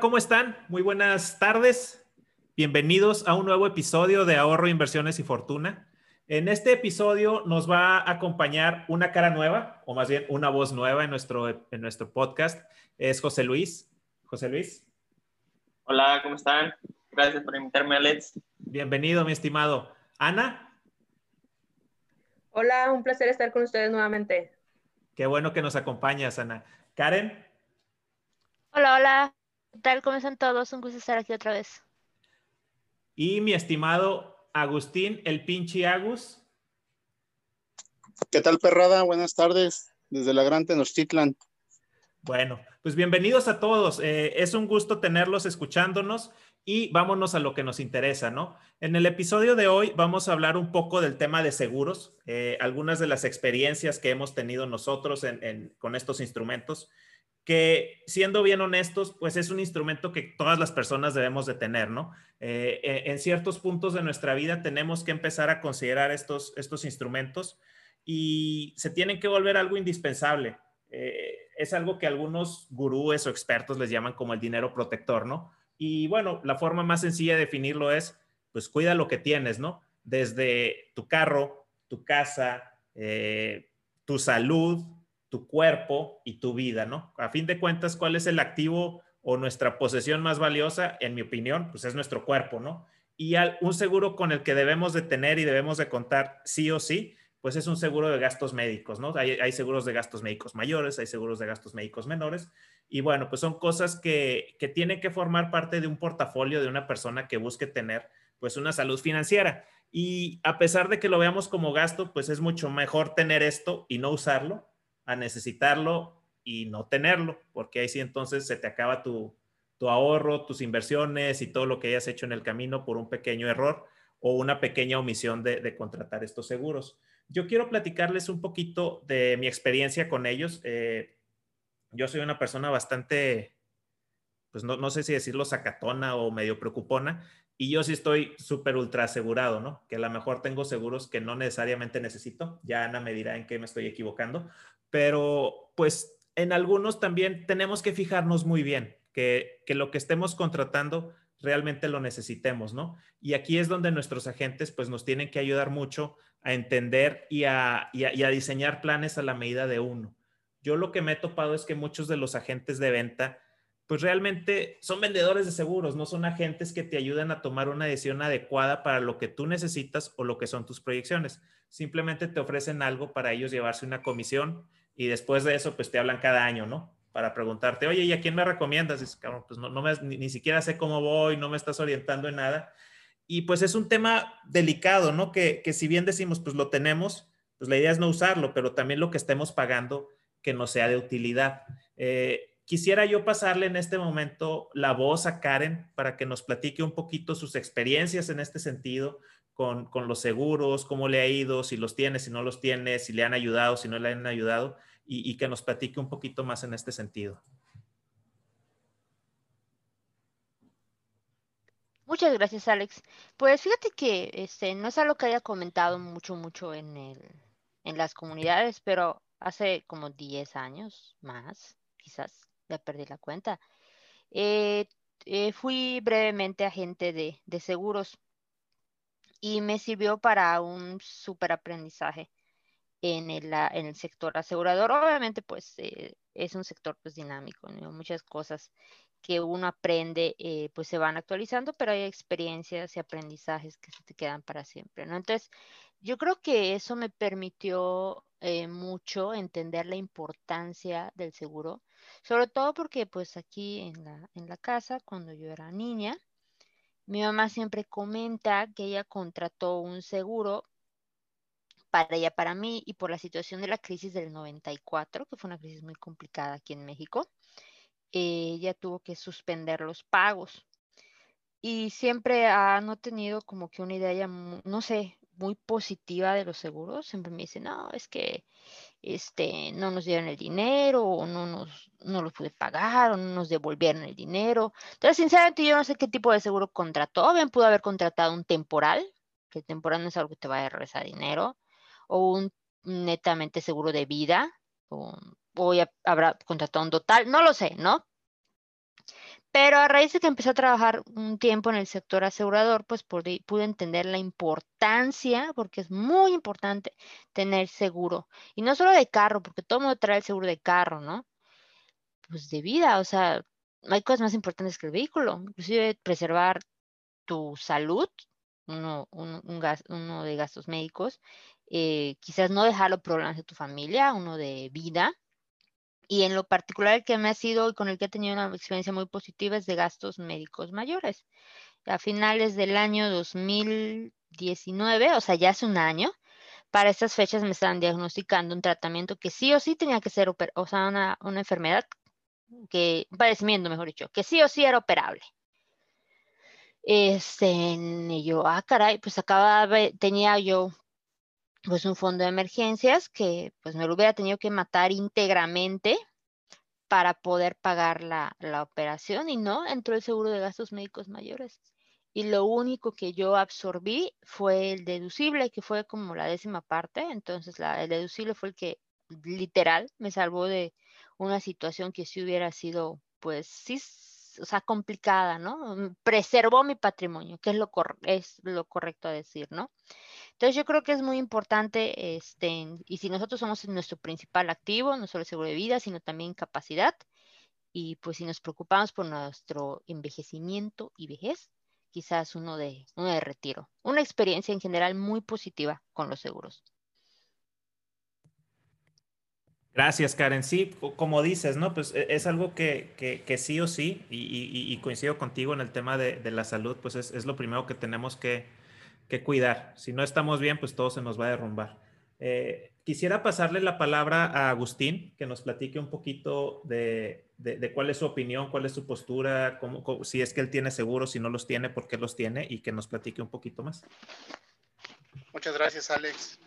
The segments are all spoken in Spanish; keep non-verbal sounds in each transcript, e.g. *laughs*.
Hola, ¿cómo están? Muy buenas tardes. Bienvenidos a un nuevo episodio de Ahorro, Inversiones y Fortuna. En este episodio nos va a acompañar una cara nueva, o más bien una voz nueva en nuestro, en nuestro podcast. Es José Luis. José Luis. Hola, ¿cómo están? Gracias por invitarme, Alex. Bienvenido, mi estimado. Ana. Hola, un placer estar con ustedes nuevamente. Qué bueno que nos acompañas, Ana. Karen. Hola, hola. ¿Qué tal? ¿Cómo están todos? Un gusto estar aquí otra vez. Y mi estimado Agustín, el pinche Agus. ¿Qué tal, perrada? Buenas tardes desde la Gran Tenochtitlan. Bueno, pues bienvenidos a todos. Eh, es un gusto tenerlos escuchándonos y vámonos a lo que nos interesa, ¿no? En el episodio de hoy vamos a hablar un poco del tema de seguros, eh, algunas de las experiencias que hemos tenido nosotros con estos instrumentos que siendo bien honestos, pues es un instrumento que todas las personas debemos de tener, ¿no? Eh, eh, en ciertos puntos de nuestra vida tenemos que empezar a considerar estos, estos instrumentos y se tienen que volver algo indispensable. Eh, es algo que algunos gurúes o expertos les llaman como el dinero protector, ¿no? Y bueno, la forma más sencilla de definirlo es, pues cuida lo que tienes, ¿no? Desde tu carro, tu casa, tu salud, tu cuerpo y tu vida, ¿no? A fin de cuentas, ¿cuál es el activo o nuestra posesión más valiosa? En mi opinión, pues es nuestro cuerpo, ¿no? Y un seguro con el que debemos de tener y debemos de contar sí o sí, pues es un seguro de gastos médicos, ¿no? Hay, seguros de gastos médicos mayores, hay seguros de gastos médicos menores, y bueno, pues son cosas que, que tienen que formar parte de un portafolio de una persona que busque tener, pues, una salud financiera. Y a pesar de que lo veamos como gasto, pues es mucho mejor tener esto y no usarlo a necesitarlo y no tenerlo, porque ahí sí entonces se te acaba tu, ahorro, tus inversiones y todo lo que hayas hecho en el camino por un pequeño error o una pequeña omisión de, contratar estos seguros. Yo quiero platicarles un poquito de mi experiencia con ellos. Eh, yo soy una persona bastante, pues no, no, sé si decirlo sacatona o medio preocupona, y yo sí estoy súper ultra asegurado, ¿no? Que a lo mejor tengo seguros que no necesariamente necesito. Ya Ana me dirá en qué me estoy equivocando, pero pues en algunos también tenemos que fijarnos muy bien que, lo que estemos contratando realmente lo necesitemos, ¿no? Y aquí es donde nuestros agentes pues nos tienen que ayudar mucho a entender y a, y a, diseñar planes a la medida de uno. Yo lo que me he topado es que muchos de los agentes de venta pues realmente son vendedores de seguros, no son agentes que te ayudan a tomar una decisión adecuada para lo que tú necesitas o lo que son tus proyecciones. Simplemente te ofrecen algo para ellos llevarse una comisión y después de eso, pues te hablan cada año, ¿no? Para preguntarte, oye, ¿y a quién me recomiendas? Dices, cabrón, pues no, me, ni, siquiera sé cómo voy, no me estás orientando en nada. Y pues es un tema delicado, ¿no? Que, que si bien decimos, pues lo tenemos, pues la idea es no usarlo, pero también lo que estemos pagando que no sea de utilidad. Eh, quisiera yo pasarle en este momento la voz a Karen para que nos platique un poquito sus experiencias en este sentido, con, con, los seguros, cómo le ha ido, si los tiene, si no los tiene, si le han ayudado, si no le han ayudado y, que nos platique un poquito más en este sentido. Muchas gracias, Alex. Pues fíjate que este, no es algo que haya comentado mucho, mucho en, el, en las comunidades, pero hace como 10 años más, quizás, ya perdí la cuenta. Eh, eh, fui brevemente agente de, de seguros y me sirvió para un súper aprendizaje en el, sector asegurador. Obviamente, pues eh, es un sector pues dinámico, muchas cosas que uno aprende, eh, pues se van actualizando, pero hay experiencias y aprendizajes que se te quedan para siempre, ¿no? Entonces, yo creo que eso me permitió eh, mucho entender la importancia del seguro, sobre todo porque pues aquí en la, en la casa, cuando yo era niña, mi mamá siempre comenta que ella contrató un seguro para ella, para mí, y por la situación de la crisis del 94, que fue una crisis muy complicada aquí en México, ella tuvo que suspender los pagos. Y siempre ha no tenido como que una idea, no sé, muy positiva de los seguros. Siempre me dice, no, es que este, no nos dieron el dinero, o no nos no los pude pagar, o no nos devolvieron el dinero. Entonces, sinceramente, yo no sé qué tipo de seguro contrató. Bien, pudo haber contratado un temporal, que el temporal no es algo que te vaya a regresar dinero o un netamente seguro de vida, o, ya habrá contratado un total, no lo sé, ¿no? Pero a raíz de que empecé a trabajar un tiempo en el sector asegurador, pues pude, pude, entender la importancia, porque es muy importante tener seguro. Y no solo de carro, porque todo mundo trae el seguro de carro, ¿no? Pues de vida, o sea, hay cosas más importantes que el vehículo, inclusive preservar tu salud, uno, un, uno de gastos médicos, eh, quizás no dejarlo problemas de tu familia, uno de vida, y en lo particular el que me ha sido y con el que he tenido una experiencia muy positiva es de gastos médicos mayores. A finales del año 2019, o sea, ya hace un año, para estas fechas me estaban diagnosticando un tratamiento que sí o sí tenía que ser, o sea, una, una enfermedad, que, un padecimiento, mejor dicho, que sí o sí era operable. Este, y yo, ah, caray, pues acababa, tenía yo pues un fondo de emergencias que pues me lo hubiera tenido que matar íntegramente para poder pagar la, la, operación y no entró el seguro de gastos médicos mayores. Y lo único que yo absorbí fue el deducible, que fue como la décima parte. Entonces la, el deducible fue el que literal me salvó de una situación que si hubiera sido, pues sí, o sea, complicada, ¿no? Preservó mi patrimonio, que es lo, es lo correcto a decir, ¿no? Entonces yo creo que es muy importante, este, y si nosotros somos nuestro principal activo, no solo seguro de vida, sino también capacidad, y pues si nos preocupamos por nuestro envejecimiento y vejez, quizás uno de, uno de retiro. Una experiencia en general muy positiva con los seguros. Gracias, Karen. Sí, como dices, ¿no? Pues e, es algo que, que, sí o sí, y, coincido contigo en el tema de, de la salud, pues es, es, lo primero que tenemos que, que cuidar. Si no estamos bien, pues todo se nos va a derrumbar. Eh, quisiera pasarle la palabra a Agustín, que nos platique un poquito de, cuál es su opinión, cuál es su postura, cómo, si es que él tiene seguros, si no los tiene, por qué los tiene y que nos platique un poquito más. Muchas gracias, Alex.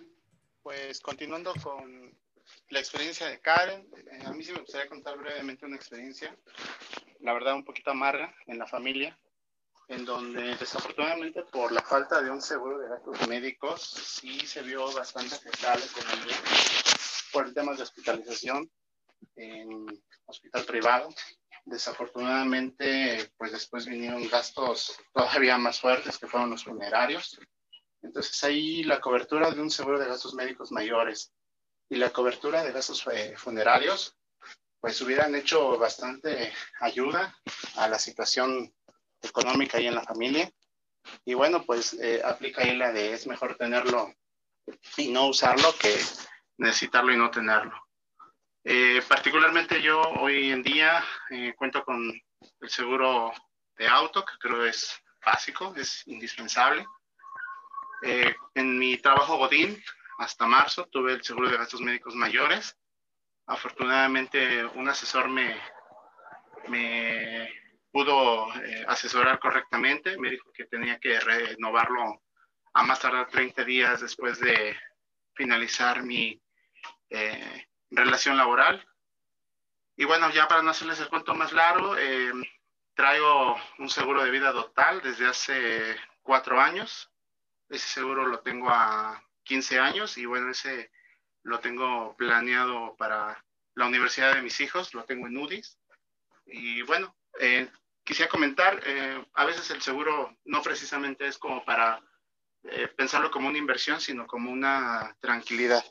Pues continuando con la experiencia de Karen, eh, a mí sí me gustaría contar brevemente una experiencia, la verdad un poquito amarga en la familia en donde desafortunadamente por la falta de un seguro de gastos médicos sí se vio bastante afectada por el tema de hospitalización en hospital privado. Desafortunadamente, pues después vinieron gastos todavía más fuertes que fueron los funerarios. Entonces ahí la cobertura de un seguro de gastos médicos mayores y la cobertura de gastos eh, funerarios, pues hubieran hecho bastante ayuda a la situación económica ahí en la familia. Y bueno, pues eh, aplica ahí la de es mejor tenerlo y no usarlo que necesitarlo y no tenerlo. Eh, particularmente yo hoy en día eh, cuento con el seguro de auto, que creo es básico, es indispensable. en mi trabajo Godín, hasta marzo, tuve el seguro de gastos médicos mayores. Afortunadamente, un asesor me, me pudo eh, asesorar correctamente, me dijo que tenía que renovarlo a más tardar 30 días después de finalizar mi eh, relación laboral. Y bueno, ya para no hacerles el cuento más largo, eh, traigo un seguro de vida total desde hace cuatro años. Ese seguro lo tengo a 15 años y bueno, ese lo tengo planeado para la universidad de mis hijos, lo tengo en UDIs. Y bueno, eh, quisiera comentar, eh, a veces el seguro no precisamente es como para eh, pensarlo como una inversión, sino como una tranquilidad.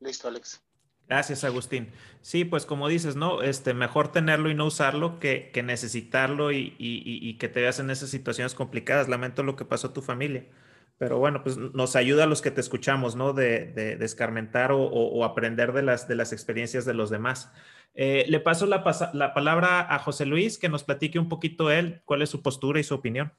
Listo, Alex. Gracias, Agustín. Sí, pues como dices, ¿no? Este, mejor tenerlo y no usarlo que, que necesitarlo y, y, y, que te veas en esas situaciones complicadas. Lamento lo que pasó a tu familia. Pero bueno, pues nos ayuda a los que te escuchamos, ¿no? De, de, escarmentar o, o, aprender de las, de las experiencias de los demás. Eh, le paso la, la, palabra a José Luis, que nos platique un poquito él, cuál es su postura y su opinión.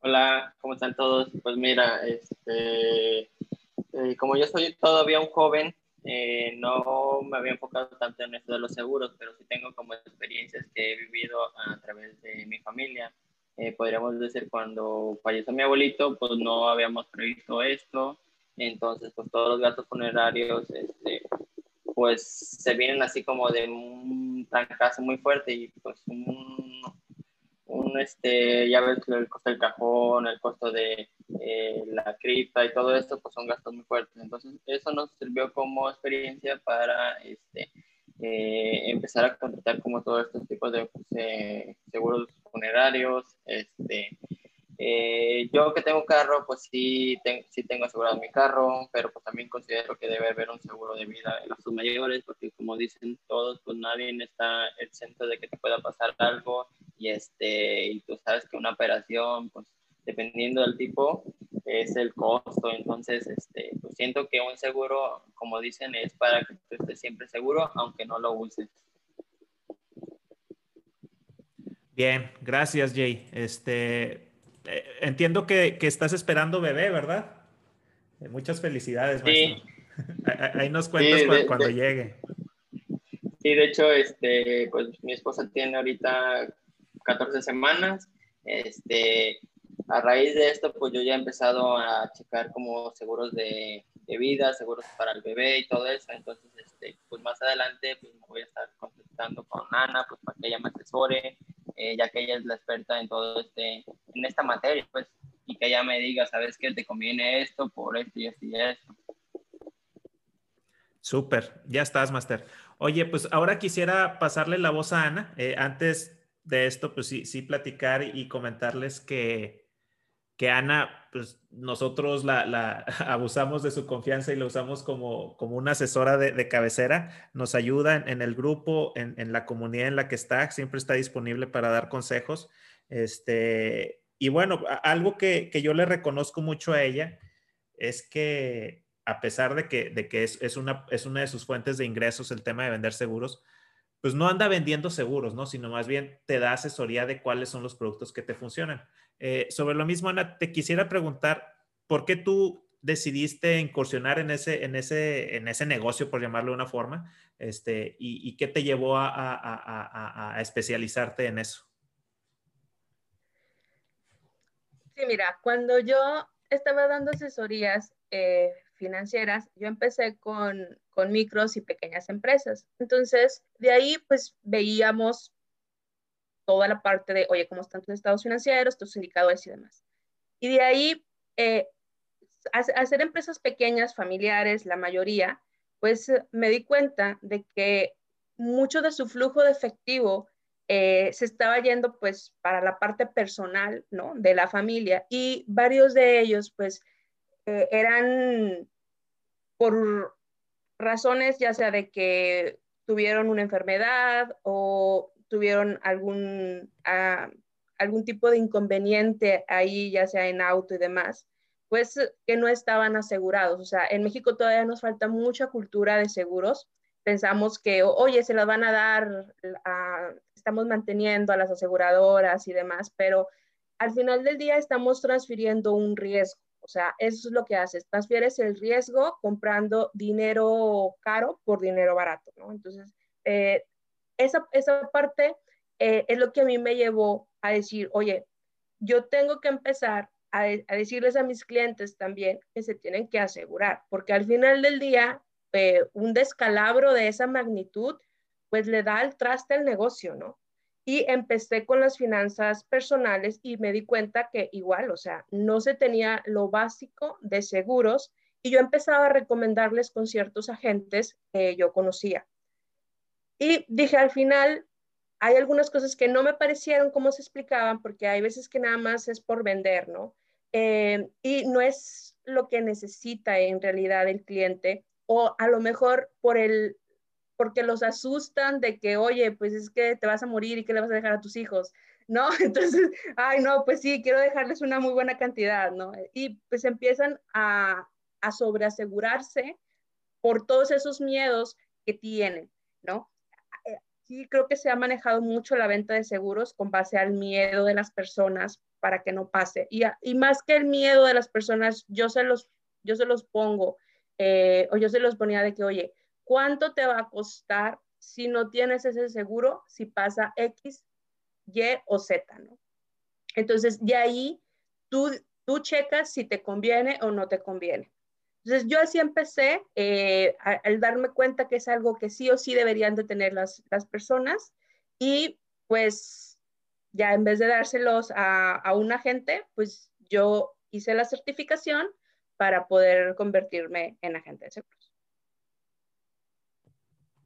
Hola, ¿cómo están todos? Pues mira, este, eh, como yo soy todavía un joven, eh, no me había enfocado tanto en esto de los seguros, pero sí tengo como experiencias que he vivido a través de mi familia. podríamos decir, cuando falleció mi abuelito, pues no habíamos previsto esto, entonces pues todos los gastos funerarios este, pues se vienen así como de un trancazo muy fuerte y pues un, un este, ya ves el costo del cajón, el costo de eh, la cripta y todo esto, pues son gastos muy fuertes. Entonces, eso nos sirvió como experiencia para este, eh, empezar a contratar como todos estos tipos de pues, seguros funerarios. Este, eh, yo que tengo carro, pues sí, sí tengo asegurado mi carro, pero pues también considero que debe haber un seguro de vida en los mayores, porque como dicen todos, pues nadie está exento de que te pueda pasar algo y, este, y tú sabes que una operación, pues dependiendo del tipo, es el costo. Entonces, este, pues siento que un seguro, como dicen, es para que tú estés siempre seguro, aunque no lo uses. Bien, gracias Jay. Este, eh, entiendo que, que, estás esperando bebé, ¿verdad? Eh, muchas felicidades, maestro. *laughs* Ahí nos cuentas cuando, llegue. Sí, de hecho, este, pues mi esposa tiene ahorita 14 semanas. Este, a raíz de esto, pues yo ya he empezado a checar como seguros de, de vida, seguros para el bebé y todo eso. Entonces, este, pues más adelante, pues me voy a estar contactando con Ana, pues para que ella me asesore, eh, ya que ella es la experta en todo este, en esta materia, pues, y que ella me diga, ¿sabes qué? Te conviene esto por esto y esto y esto. Súper, ya estás, Master. Oye, pues ahora quisiera pasarle la voz a Ana. Eh, antes de esto, pues sí, sí platicar y comentarles que que Ana, pues nosotros la, *laughs* abusamos de su confianza y la usamos como, como una asesora de, cabecera, nos ayuda en, el grupo, en, la comunidad en la que está, siempre está disponible para dar consejos. Este, y bueno, algo que, yo le reconozco mucho a ella es que a pesar de que, de que es, una, es una de sus fuentes de ingresos el tema de vender seguros, pues no anda vendiendo seguros, ¿no? Sino más bien te da asesoría de cuáles son los productos que te funcionan. Eh, sobre lo mismo, Ana, te quisiera preguntar, ¿por qué tú decidiste incursionar en ese, en ese, en ese negocio, por llamarlo de una forma? Este, y, qué te llevó a, especializarte en eso? Sí, mira, cuando yo estaba dando asesorías eh, financieras, yo empecé con, con micros y pequeñas empresas. Entonces, de ahí pues veíamos toda la parte de, oye, cómo están tus estados financieros, tus indicadores y demás. Y de ahí, eh, hacer empresas pequeñas, familiares, la mayoría, pues me di cuenta de que mucho de su flujo de efectivo eh, se estaba yendo pues para la parte personal, ¿no? De la familia y varios de ellos pues eh, eran por razones ya sea de que tuvieron una enfermedad o tuvieron algún, ah, algún tipo de inconveniente ahí, ya sea en auto y demás, pues que no estaban asegurados. O sea, en México todavía nos falta mucha cultura de seguros. Pensamos que, oye, se las van a dar, estamos manteniendo a las aseguradoras y demás, pero al final del día estamos transfiriendo un riesgo. O sea, eso es lo que haces. Transfieres el riesgo comprando dinero caro por dinero barato, ¿no? Entonces, eh, esa, esa parte eh, es lo que a mí me llevó a decir, oye, yo tengo que empezar a, a, decirles a mis clientes también que se tienen que asegurar, porque al final del día, eh, un descalabro de esa magnitud, pues le da el traste al negocio, ¿no? Y empecé con las finanzas personales y me di cuenta que igual, o sea, no se tenía lo básico de seguros y yo empezaba a recomendarles con ciertos agentes que yo conocía. Y dije al final, hay algunas cosas que no me parecieron como se explicaban, porque hay veces que nada más es por vender, ¿no? Eh, y no es lo que necesita en realidad el cliente, o a lo mejor por el, porque los asustan de que, oye, pues es que te vas a morir y que le vas a dejar a tus hijos, ¿no? *laughs* Entonces, ay, no, pues sí, quiero dejarles una muy buena cantidad, ¿no? Y pues empiezan a, a sobreasegurarse por todos esos miedos que tienen, ¿no? Sí creo que se ha manejado mucho la venta de seguros con base al miedo de las personas para que no pase. Y, y más que el miedo de las personas, yo se los, yo se los pongo, eh, o yo se los ponía de que, oye, ¿cuánto te va a costar si no tienes ese seguro, si pasa X, Y o Z, ¿no? Entonces, de ahí tú, tú checas si te conviene o no te conviene. Entonces yo así empecé eh, al darme cuenta que es algo que sí o sí deberían de tener las, las personas y pues ya en vez de dárselos a, a un agente, pues yo hice la certificación para poder convertirme en agente de seguros.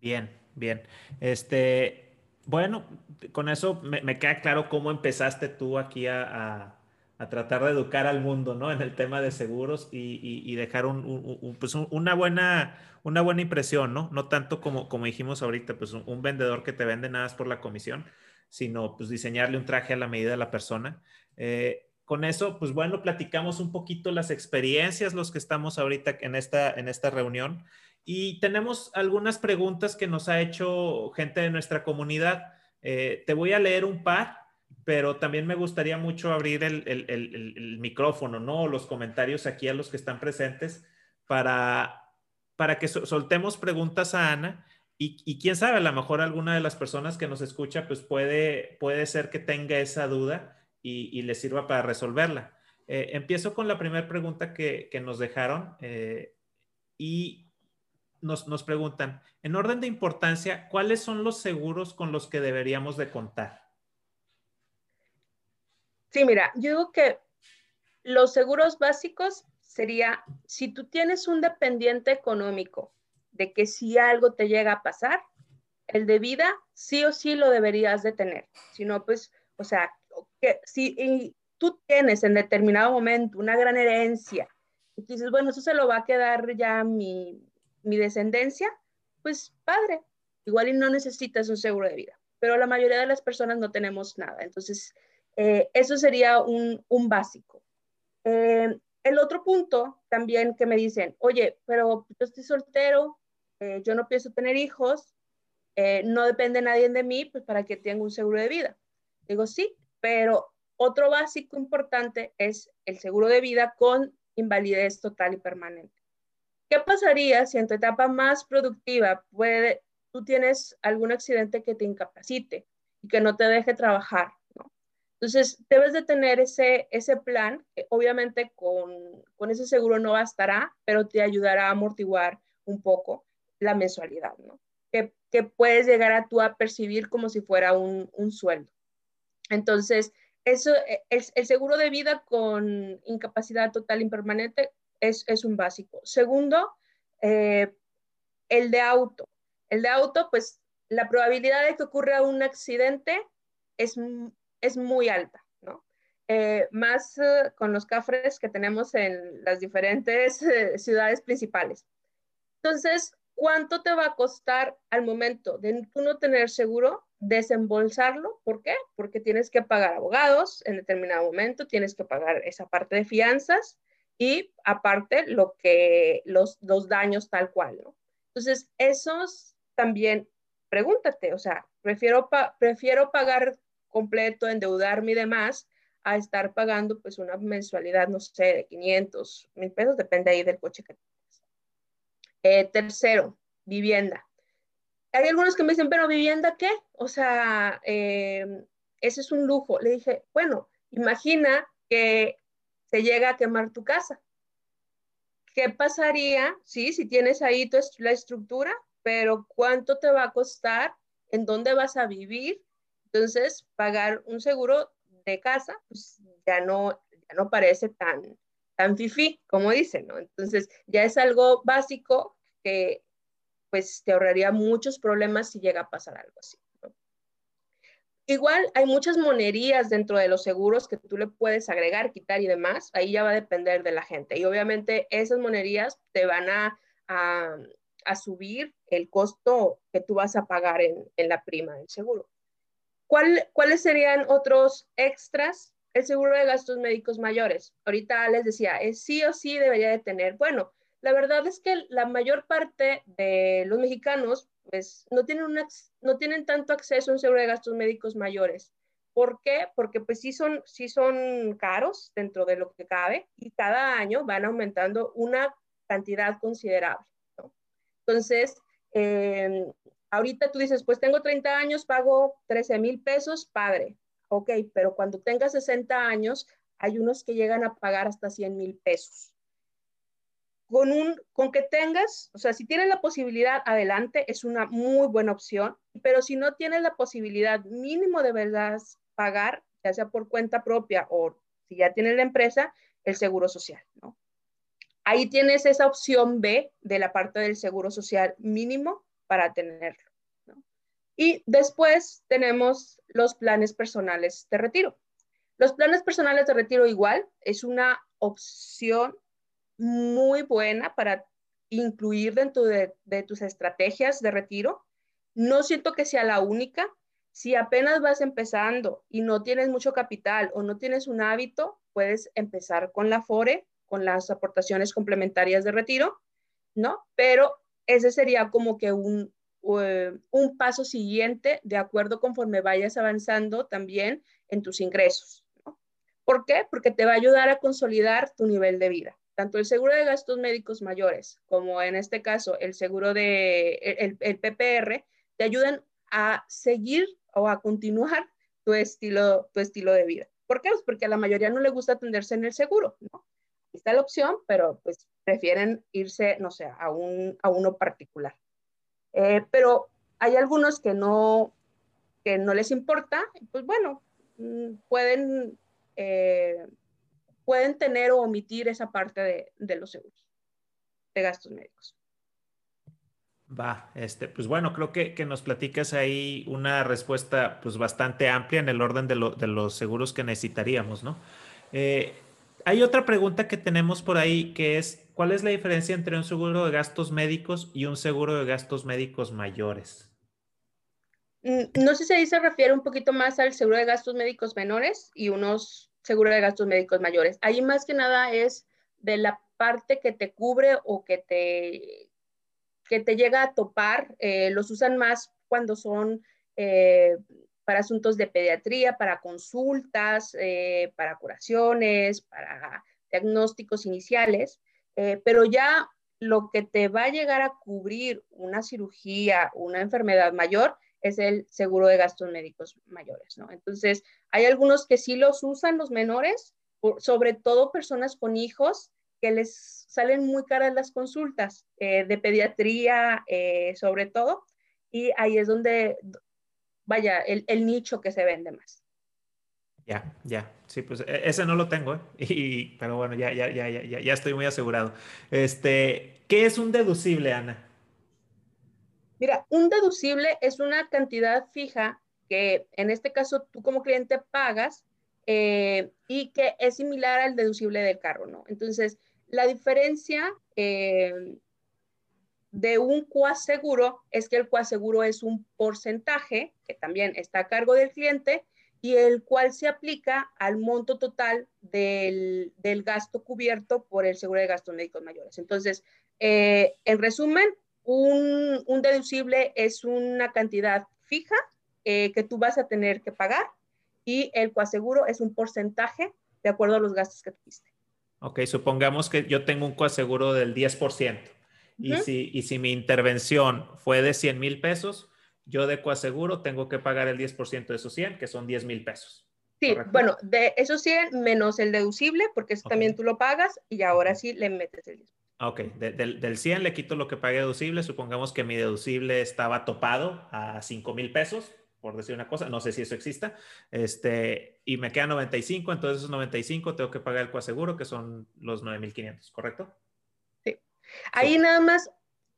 Bien, bien. Este, bueno, con eso me, queda claro cómo empezaste tú aquí a, tratar de educar al mundo, ¿no? En el tema de seguros y, dejar una, buena, una buena impresión, ¿no? No tanto como, como dijimos ahorita, pues un, vendedor que te vende nada más por la comisión, sino pues diseñarle un traje a la medida de la persona. Eh, con eso, pues bueno, platicamos un poquito las experiencias, los que estamos ahorita en esta, en esta reunión. Y tenemos algunas preguntas que nos ha hecho gente de nuestra comunidad. Eh, te voy a leer un par, pero también me gustaría mucho abrir el, micrófono, ¿no? Los comentarios aquí a los que están presentes para, para que soltemos preguntas a Ana. Y, quién sabe, a lo mejor alguna de las personas que nos escucha, pues puede, puede ser que tenga esa duda y, le sirva para resolverla. Eh, empiezo con la primera pregunta que, nos dejaron eh, y nos, nos, preguntan, en orden de importancia, ¿cuáles son los seguros con los que deberíamos de contar? Sí, mira, yo digo que los seguros básicos sería, si tú tienes un dependiente económico de que si algo te llega a pasar, el de vida sí o sí lo deberías de tener. Si no, pues, o sea, que si tú tienes en determinado momento una gran herencia y dices, bueno, eso se lo va a quedar ya mi, mi descendencia, pues padre, igual y no necesitas un seguro de vida, pero la mayoría de las personas no tenemos nada. Entonces, eh, eso sería un, un básico. Eh, el otro punto también que me dicen, oye, pero yo estoy soltero, eh, yo no pienso tener hijos, no depende nadie de mí, pues para que tenga un seguro de vida. Digo, sí, pero otro básico importante es el seguro de vida con invalidez total y permanente. ¿Qué pasaría si en tu etapa más productiva tú tienes algún accidente que te incapacite y que no te deje trabajar? Entonces, debes de tener ese, ese plan, obviamente con, con, ese seguro no bastará, pero te ayudará a amortiguar un poco la mensualidad, ¿no? Que, que puedes llegar a tú a percibir como si fuera un, un sueldo. Entonces, eso, e, el, el, seguro de vida con incapacidad total impermanente es, es un básico. Segundo, eh, el de auto. El de auto, pues la probabilidad de que ocurra un accidente es, es muy alta, ¿no? Eh, más eh, con los cafres que tenemos en las diferentes ciudades principales. Entonces, ¿cuánto te va a costar al momento de tú no tener seguro? desembolsarlo. ¿Por qué? Porque tienes que pagar abogados en determinado momento, tienes que pagar esa parte de fianzas y aparte lo que los, los daños tal cual, ¿no? Entonces, esos también, pregúntate, o sea, prefiero, prefiero pagar completo, endeudarme y demás, a estar pagando pues una mensualidad, no sé, de 500 mil pesos, depende ahí del coche que tengas. Eh, tercero, vivienda hay algunos que me dicen, pero vivienda qué? O sea, em, ese es un lujo. Le dije, bueno, imagina que se llega a quemar tu casa. ¿Qué pasaría, sí, si tienes ahí tu, la estructura, pero cuánto te va a costar, en dónde vas a vivir? Entonces, pagar un seguro de casa, pues ya no, ya no parece tan, tan fifí, como dicen, ¿no? Entonces, ya es algo básico que pues te ahorraría muchos problemas si llega a pasar algo así. Igual hay muchas monerías dentro de los seguros que tú le puedes agregar, quitar y demás. Ahí ya va a depender de la gente. Y obviamente esas monerías te van a, a, subir el costo que tú vas a pagar en, en la prima del seguro. ¿Cuál, ¿Cuáles serían otros extras? El seguro de gastos médicos mayores. Ahorita les decía, es sí o sí debería de tener. Bueno, la verdad es que la mayor parte de los mexicanos pues, no, tienen no tienen tanto acceso a un seguro de gastos médicos mayores. ¿Por qué? Porque pues sí son, sí son caros dentro de lo que cabe y cada año van aumentando una cantidad considerable. Entonces, em, ahorita tú dices, pues tengo 30 años, pago 13 mil pesos, padre. Ok, pero cuando tengas 60 años, hay unos que llegan a pagar hasta 100 mil pesos con, un, con que tengas, o sea, si tienes la posibilidad, adelante, es una muy buena opción, pero si no tienes la posibilidad mínimo de verdad pagar, ya sea por cuenta propia o si ya tienes la empresa, el seguro social, ¿no? Ahí tienes esa opción B de la parte del seguro social mínimo para tenerlo. ¿no? Y después tenemos los planes personales de retiro. Los planes personales de retiro igual es una opción muy buena para incluir dentro de, tus estrategias de retiro. No siento que sea la única. Si apenas vas empezando y no tienes mucho capital o no tienes un hábito, puedes empezar con la FORE, con las aportaciones complementarias de retiro, ¿no? Pero ese sería como que un, eh, un paso siguiente de acuerdo conforme vayas avanzando también en tus ingresos. ¿Por qué? Porque te va a ayudar a consolidar tu nivel de vida. Tanto el seguro de gastos médicos mayores como en este caso el seguro de el, el PPR te ayudan a seguir o a continuar tu estilo, tu estilo de vida. ¿Por qué? Pues porque a la mayoría no le gusta atenderse en el seguro, ¿no? Está la opción, pero pues prefieren irse, no sé, a, un, a uno particular. Eh, pero hay algunos que no, que no les importa, pues bueno, mm, pueden eh, pueden tener o omitir esa parte de, los seguros, de gastos médicos. Va, este, pues bueno, creo que, nos platicas ahí una respuesta pues bastante amplia en el orden de, los seguros que necesitaríamos, ¿no? Eh, hay otra pregunta que tenemos por ahí que es, ¿cuál es la diferencia entre un seguro de gastos médicos y un seguro de gastos médicos mayores? Mm, no sé si ahí se refiere un poquito más al seguro de gastos médicos menores y unos seguros de gastos médicos mayores. Ahí más que nada es de la parte que te cubre o que te, que te llega a topar. Eh, los usan más cuando son eh, para asuntos de pediatría, para consultas, eh, para curaciones, para diagnósticos iniciales, pero ya lo que te va a llegar a cubrir una cirugía, una enfermedad mayor, es el seguro de gastos médicos mayores, ¿no? Entonces, hay algunos que sí los usan los menores, sobre todo personas con hijos que les salen muy caras las consultas eh, de pediatría, eh, sobre todo, y ahí es donde, vaya, el, nicho que se vende más. Ya, ya, sí, pues e, ese no lo tengo, ¿eh? *laughs* y, pero bueno, ya, ya, ya, ya, ya estoy muy asegurado. Este, ¿qué es un deducible, Ana? Mira, un deducible es una cantidad fija que en este caso tú como cliente pagas eh, y que es similar al deducible del carro, ¿no? Entonces, la diferencia eh, de un coaseguro es que el coaseguro es un porcentaje que también está a cargo del cliente y el cual se aplica al monto total del, gasto cubierto por el seguro de gastos médicos mayores. Entonces, eh, en resumen, un, deducible es una cantidad fija eh, que tú vas a tener que pagar y el coaseguro es un porcentaje de acuerdo a los gastos que tuviste. Ok, supongamos que yo tengo un coaseguro del 10%. Y, si, y si mi intervención fue de 100 mil pesos, yo de coaseguro tengo que pagar el 10% de esos 100, que son 10 mil pesos. Sí, bueno, de esos 100 menos el deducible, porque eso también tú lo pagas y ahora sí le metes el 10%. Ok, del, 100 le quito lo que pagué deducible. Supongamos que mi deducible estaba topado a 5 mil pesos, por decir una cosa. No sé si eso exista. Este, y me quedan 95, entonces esos 95 tengo que pagar el coaseguro, que son los 9,500, ¿correcto? Sí. Ahí nada más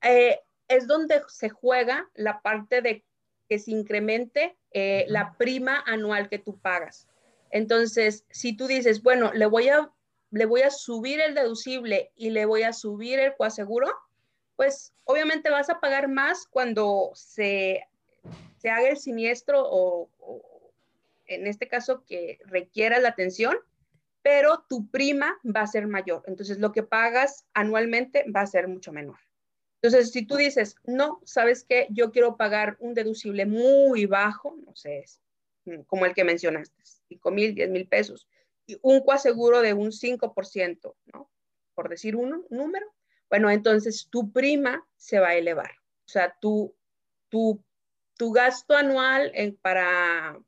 eh, es donde se juega la parte de que se incremente eh, la prima anual que tú pagas. Entonces, si tú dices, bueno, le voy a le voy a subir el deducible y le voy a subir el coaseguro, pues obviamente vas a pagar más cuando se, se haga el siniestro o, en este caso que requiera la atención, pero tu prima va a ser mayor. Entonces lo que pagas anualmente va a ser mucho menor. Entonces, si tú dices, no, sabes que yo quiero pagar un deducible muy bajo, no sé, como el que mencionaste, 5 mil, 10 mil pesos, un coaseguro de un 5%, ¿no? Por decir un número. Bueno, entonces tu prima se va a elevar. O sea, tu, tu, tu gasto anual para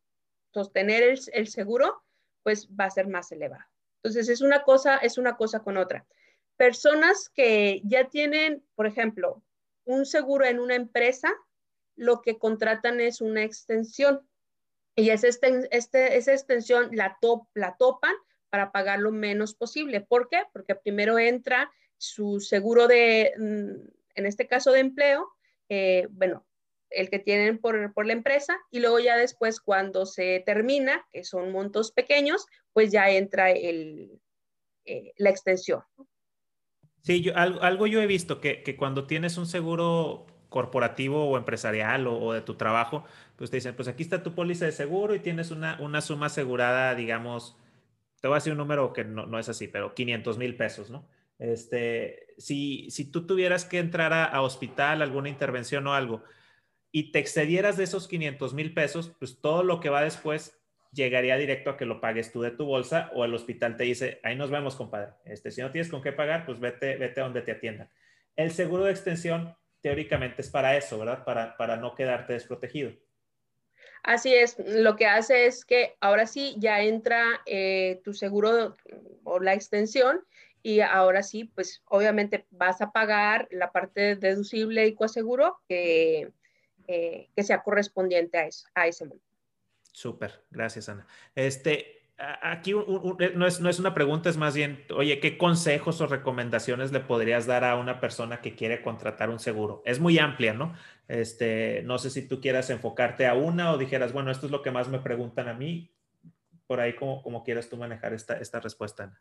sostener el, el, seguro, pues va a ser más elevado. Entonces, es una cosa, es una cosa con otra. Personas que ya tienen, por ejemplo, un seguro en una empresa, lo que contratan es una extensión. Y esa, este, extensión la, top, la topan para pagar lo menos posible. ¿Por qué? Porque primero entra su seguro de, mm, en este caso de empleo, eh, bueno, el que tienen por, la empresa y luego ya después cuando se termina, que son montos pequeños, pues ya entra eh, la extensión. Sí, yo, algo, algo, yo he visto que, que, cuando tienes un seguro corporativo o empresarial o, de tu trabajo, pues te dicen, pues aquí está tu póliza de seguro y tienes una, una suma asegurada, digamos, te voy a decir un número que no, no es así, pero 500 mil pesos, ¿no? Este, si, si tú tuvieras que entrar a, a, hospital, alguna intervención o algo, y te excedieras de esos 500 mil pesos, pues todo lo que va después llegaría directo a que lo pagues tú de tu bolsa o el hospital te dice, ahí nos vemos, compadre. Este, si no tienes con qué pagar, pues vete, vete a donde te atiendan. El seguro de extensión teóricamente es para eso, ¿verdad? Para, para no quedarte desprotegido. Así es, lo que hace es que ahora sí ya entra eh, tu seguro o la extensión y ahora sí, pues obviamente vas a pagar la parte deducible y coaseguro que, eh, que sea correspondiente a, eso, a ese monto. Súper, gracias Ana. Este, aquí un, no, es, no es una pregunta, es más bien, oye, ¿qué consejos o recomendaciones le podrías dar a una persona que quiere contratar un seguro? Es muy amplia, ¿no? Este, no sé si tú quieras enfocarte a una o dijeras, bueno, esto es lo que más me preguntan a mí, por ahí como, como quieras tú manejar esta, esta respuesta, Ana.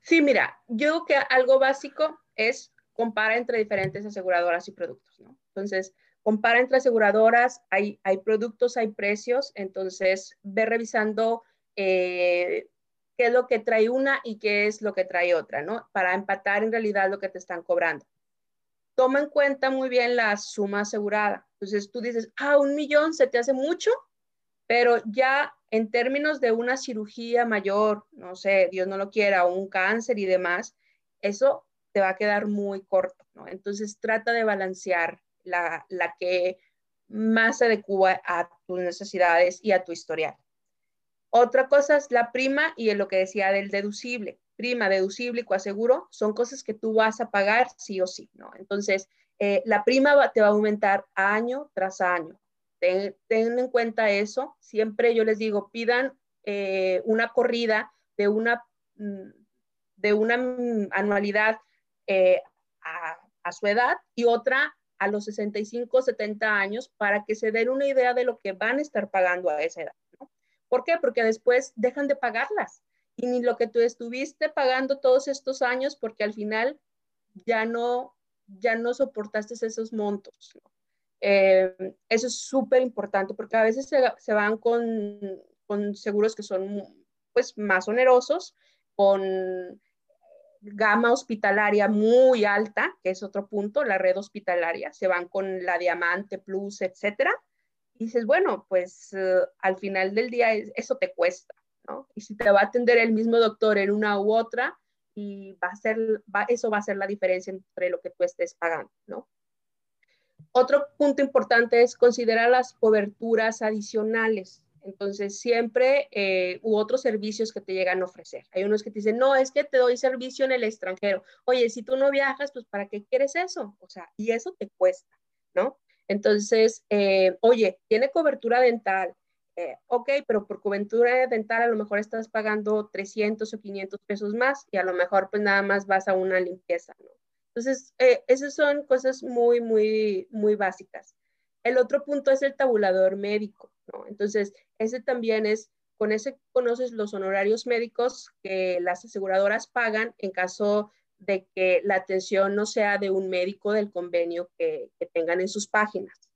Sí, mira, yo creo que algo básico es compara entre diferentes aseguradoras y productos, ¿no? Entonces, compara entre aseguradoras, hay, hay productos, hay precios, entonces ve revisando eh, qué es lo que trae una y qué es lo que trae otra, ¿no? Para empatar en realidad lo que te están cobrando. Toma en cuenta muy bien la suma asegurada. Entonces tú dices, ah, un millón se te hace mucho, pero ya en términos de una cirugía mayor, no sé, Dios no lo quiera, un cáncer y demás, eso te va a quedar muy corto, ¿no? Entonces trata de balancear la, la que más se adecua a tus necesidades y a tu historial. Otra cosa es la prima y en lo que decía del deducible. Prima, deducible y coaseguro son cosas que tú vas a pagar sí o sí, ¿no? Entonces, eh, la prima va, te va a aumentar año tras año ten, en cuenta eso. Siempre yo les digo, pidan eh, una corrida de una, mm, de una mm, anualidad eh, a, a, su edad y otra a los 65, 70 años para que se den una idea de lo que van a estar pagando a esa edad. ¿no? ¿Por qué? Porque después dejan de pagarlas y ni lo que tú estuviste pagando todos estos años porque al final ya no, ya no soportaste esos montos. Eh, eso es súper importante porque a veces se, se van con, con, seguros que son pues más onerosos, con gama hospitalaria muy alta, que es otro punto, la red hospitalaria, se van con la Diamante Plus, etcétera. Y dices, bueno, pues uh, al final del día eso te cuesta, ¿no? Y si te va a atender el mismo doctor en una u otra, y va a ser, eso va a ser la diferencia entre lo que tú estés pagando, ¿no? Otro punto importante es considerar las coberturas adicionales. Entonces, siempre eh, u otros servicios que te llegan a ofrecer. Hay unos que te dicen, no, es que te doy servicio en el extranjero. Oye, si tú no viajas, pues ¿para qué quieres eso? O sea, y eso te cuesta, ¿no? Entonces, eh, oye, tiene cobertura dental. Eh, ok, pero por cobertura dental a lo mejor estás pagando 300 o 500 pesos más y a lo mejor pues nada más vas a una limpieza, ¿no? Entonces, esas son cosas muy, muy, muy básicas. El otro punto es el tabulador médico, Entonces, ese también es, con ese conoces los honorarios médicos que las aseguradoras pagan en caso de que la atención no sea de un médico del convenio que, tengan en sus páginas.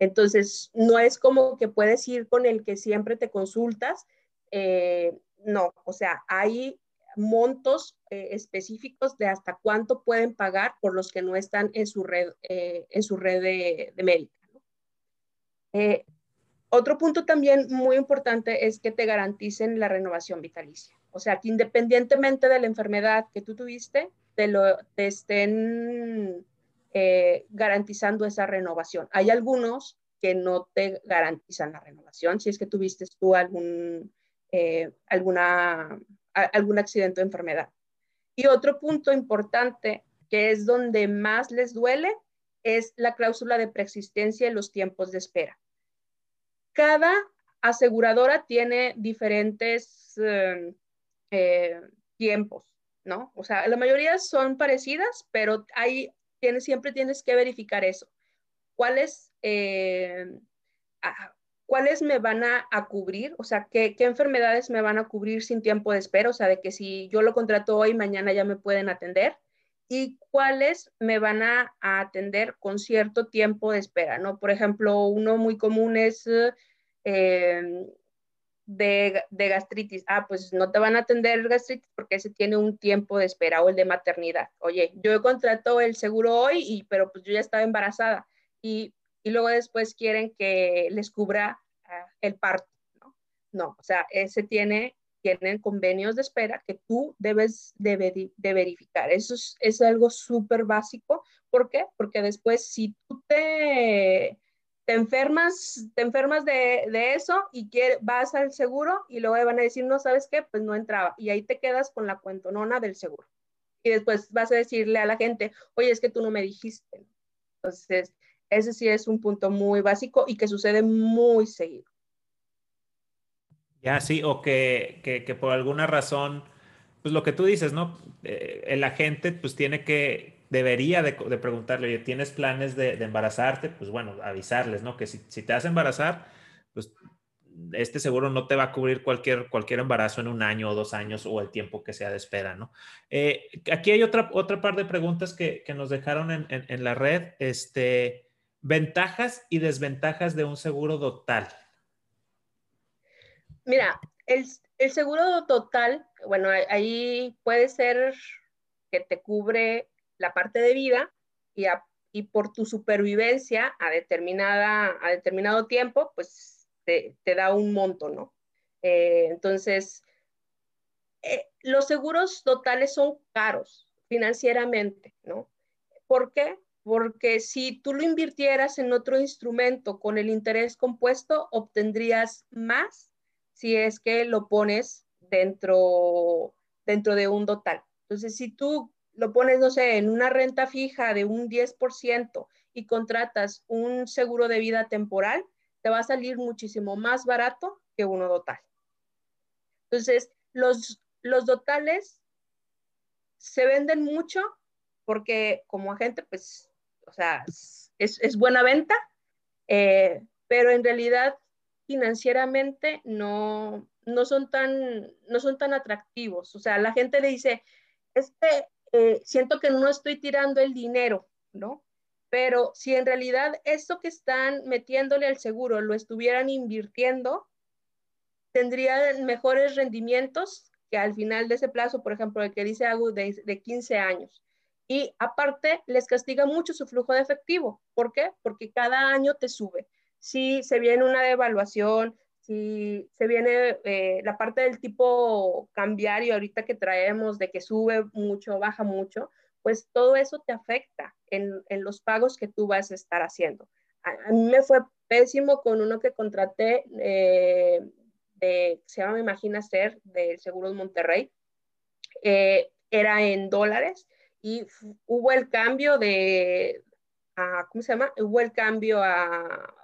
Entonces, no es como que puedes ir con el que siempre te consultas, eh, no, o sea, hay montos eh, específicos de hasta cuánto pueden pagar por los que no están en su red, eh, en su red de, de médica. Otro punto también muy importante es que te garanticen la renovación vitalicia. O sea, que independientemente de la enfermedad que tú tuviste, te, lo, te estén eh, garantizando esa renovación. Hay algunos que no te garantizan la renovación. Si es que tuviste tú algún, eh, algún accidente o enfermedad. Y otro punto importante, que es donde más les duele, es la cláusula de preexistencia y los tiempos de espera. Cada aseguradora tiene diferentes eh, eh, tiempos, ¿no? O sea, la mayoría son parecidas, pero hay, tienes, siempre tienes que verificar eso. ¿Cuál es eh, cuáles me van a, cubrir, o sea, ¿qué, enfermedades me van a cubrir sin tiempo de espera, o sea, de que si yo lo contrato hoy, mañana ya me pueden atender, y cuáles me van a, atender con cierto tiempo de espera, ¿no? Por ejemplo, uno muy común es eh, de, gastritis. Ah, pues no te van a atender gastritis porque ese tiene un tiempo de espera o el de maternidad. Oye, yo contrato el seguro hoy, pero pues yo ya estaba embarazada y, y luego después quieren que les cubra ah, el parto. ¿no? no, o sea, ese tiene tienen convenios de espera que tú debes de, verificar. Eso es, es algo súper básico. ¿Por qué? Porque después si tú te, te enfermas, te enfermas de, de eso y vas al seguro y luego van a decir, no, ¿sabes qué? Pues no entraba. Y ahí te quedas con la cuentonona del seguro. Y después vas a decirle a la gente, oye, es que tú no me dijiste. Entonces, ese sí es un punto muy básico y que sucede muy seguido. Ya, sí, o que, que, por alguna razón, pues lo que tú dices, ¿no? Eh, el agente pues tiene que, debería de, preguntarle, oye, ¿tienes planes de, embarazarte? Pues bueno, avisarles, ¿no? Que si, te vas a embarazar, pues este seguro no te va a cubrir cualquier, cualquier embarazo en un año o dos años o el tiempo que sea de espera, ¿no? Eh, aquí hay otra, otra par de preguntas que, que nos dejaron en, en, la red. Este, ventajas y desventajas de un seguro total. Mira, el, seguro total, bueno, ahí puede ser que te cubre la parte de vida y, por tu supervivencia a, determinada, a determinado tiempo, pues te, da un monto, ¿no? Eh, entonces, eh, los seguros totales son caros financieramente, ¿no? ¿Por qué? Porque si tú lo invirtieras en otro instrumento con el interés compuesto, obtendrías más si es que lo pones dentro, dentro de un total. Entonces, si tú lo pones, no sé, en una renta fija de un 10% y contratas un seguro de vida temporal, te va a salir muchísimo más barato que uno total. Entonces, los, los totales se venden mucho porque como agente, pues, o sea, es, buena venta, eh, pero en realidad financieramente no, no, son tan, no son tan atractivos. O sea, la gente le dice, este, siento que no estoy tirando el dinero, ¿no? Pero si en realidad esto que están metiéndole al seguro lo estuvieran invirtiendo, tendrían mejores rendimientos que al final de ese plazo, por ejemplo, el que dice Agu de, de 15 años. Y aparte, les castiga mucho su flujo de efectivo. ¿Por qué? Porque cada año te sube si se viene una devaluación, si se viene eh, la parte del tipo cambiario ahorita que traemos, de que sube mucho, baja mucho, pues todo eso te afecta en, los pagos que tú vas a estar haciendo. A, mí me fue pésimo con uno que contraté eh, de, se llama Imagina Ser, del Seguros Monterrey. Eh, era en dólares y hubo el cambio de, ¿cómo se llama? Hubo el cambio a,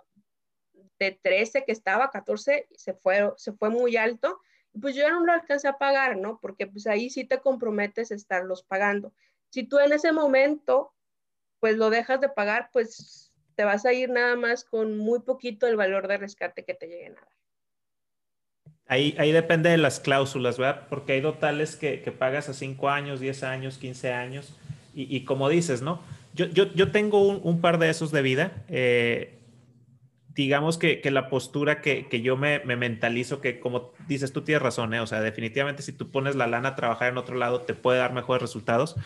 de 13 que estaba, 14, se fue, se fue muy alto. Pues yo no lo alcancé a pagar, ¿no? Porque pues ahí sí te comprometes a estarlos pagando. Si tú en ese momento, pues lo dejas de pagar, pues te vas a ir nada más con muy poquito el valor de rescate que te lleguen a dar. Ahí, ahí depende de las cláusulas, ¿verdad? Porque hay totales que, que pagas a 5 años, 10 años, 15 años. Y, y como dices, ¿no? Yo, yo, yo tengo un, un, par de esos de vida. Eh, digamos que, que la postura que, que yo me, me, mentalizo, que como dices, tú tienes razón, ¿eh? o sea, definitivamente si tú pones la lana a trabajar en otro lado, te puede dar mejores resultados,